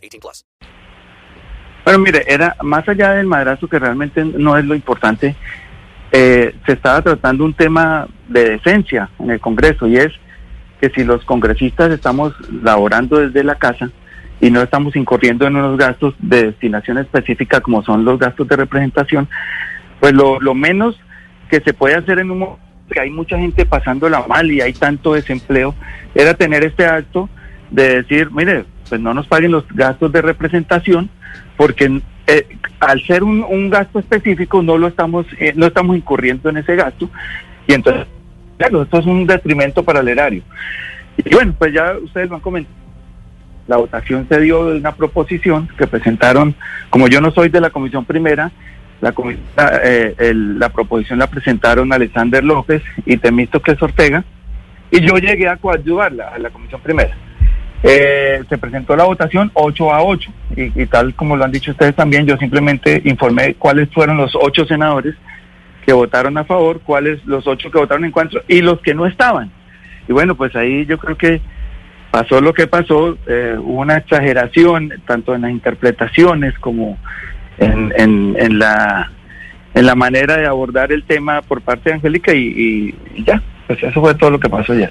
18 plus. Bueno, mire, era más allá del madrazo que realmente no es lo importante, eh, se estaba tratando un tema de decencia en el Congreso y es que si los congresistas estamos laborando desde la casa y no estamos incurriendo en unos gastos de destinación específica como son los gastos de representación, pues lo, lo menos que se puede hacer en un momento que hay mucha gente pasándola mal y hay tanto desempleo, era tener este acto de decir, mire, pues no nos paguen los gastos de representación, porque eh, al ser un, gasto específico no lo estamos, eh, no estamos incurriendo en ese gasto, y entonces, claro, esto es un detrimento para el erario. Y bueno, pues ya ustedes lo han comentado. La votación se dio de una proposición que presentaron, como yo no soy de la comisión primera, la, eh, el, la proposición la presentaron Alexander López y Temístocles Ortega, y yo llegué a coadyuvarla a la comisión primera. Eh, se presentó la votación 8 a 8 y, tal como lo han dicho ustedes también, yo simplemente informé cuáles fueron los ocho senadores que votaron a favor, cuáles los ocho que votaron en contra y los que no estaban. Y bueno, pues ahí yo creo que pasó lo que pasó, eh, hubo una exageración tanto en las interpretaciones como en, en, en, la en la manera de abordar el tema por parte de Angélica y ya, pues eso fue todo lo que pasó ya.